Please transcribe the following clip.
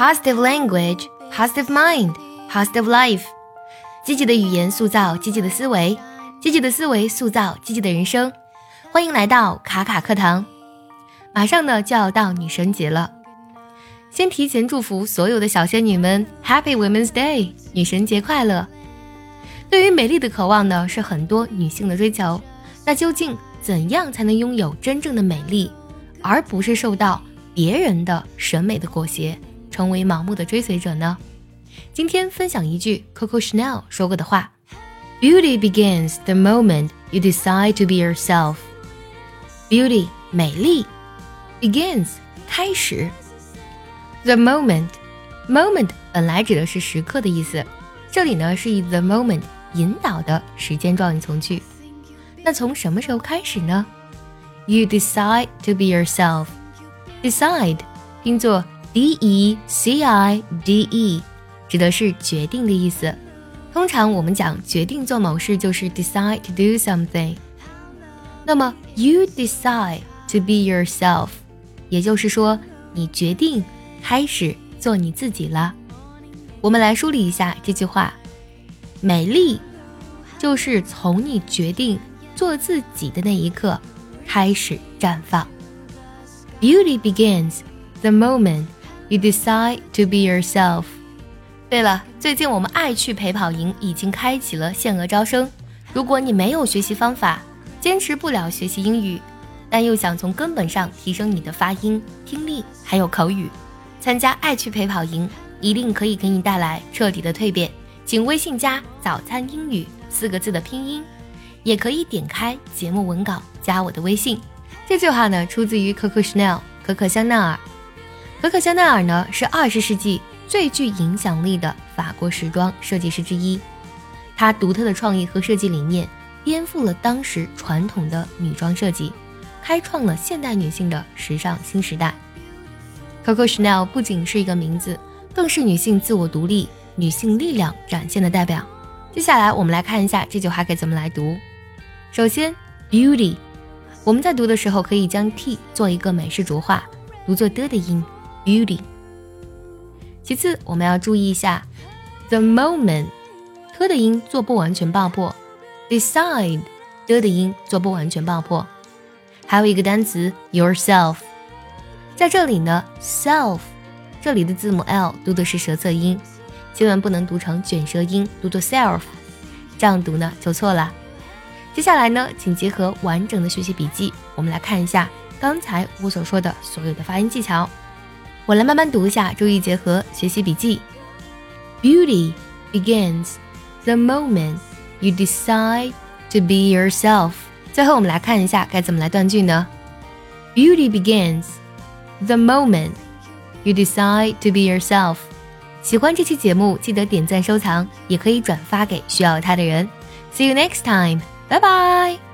positive language, positive mind, positive life。积极的语言塑造积极的思维，积极的思维塑造积极的人生。欢迎来到卡卡课堂。马上呢就要到女神节了，先提前祝福所有的小仙女们 Happy Women's Day，女神节快乐！对于美丽的渴望呢，是很多女性的追求。那究竟怎样才能拥有真正的美丽，而不是受到别人的审美的裹挟，成为盲目的追随者呢？今天分享一句 Coco Chanel 说过的话：“Beauty begins the moment you decide to be yourself。” Beauty 美丽 begins 开始，the moment moment 本来指的是时刻的意思，这里呢是以 the moment 引导的时间状语从句。那从什么时候开始呢？You decide to be yourself。Decide 拼作 d e c i d e，指的是决定的意思。通常我们讲决定做某事就是 decide to do something。那么 you decide to be yourself，也就是说你决定开始做你自己了。我们来梳理一下这句话：美丽就是从你决定。做自己的那一刻开始绽放。Beauty begins the moment you decide to be yourself。对了，最近我们爱趣陪跑营已经开启了限额招生。如果你没有学习方法，坚持不了学习英语，但又想从根本上提升你的发音、听力还有口语，参加爱趣陪跑营一定可以给你带来彻底的蜕变。请微信加“早餐英语”四个字的拼音。也可以点开节目文稿加我的微信。这句话呢，出自于 Coco Chanel 可可香奈儿。可可香奈儿呢，是二十世纪最具影响力的法国时装设计师之一。她独特的创意和设计理念，颠覆了当时传统的女装设计，开创了现代女性的时尚新时代。Coco Chanel 不仅是一个名字，更是女性自我独立、女性力量展现的代表。接下来，我们来看一下这句话该怎么来读。首先，beauty，我们在读的时候可以将 t 做一个美式浊化，读作的的音，beauty。其次，我们要注意一下，the moment，t 的音做不完全爆破，decide，的的音做不完全爆破。还有一个单词 yourself，在这里呢，self，这里的字母 l 读的是舌侧音，千万不能读成卷舌音，读作 self，这样读呢就错了。接下来呢，请结合完整的学习笔记，我们来看一下刚才我所说的所有的发音技巧。我来慢慢读一下，注意结合学习笔记。Beauty begins the moment you decide to be yourself。最后我们来看一下该怎么来断句呢？Beauty begins the moment you decide to be yourself。喜欢这期节目，记得点赞收藏，也可以转发给需要它的人。See you next time. Bye bye!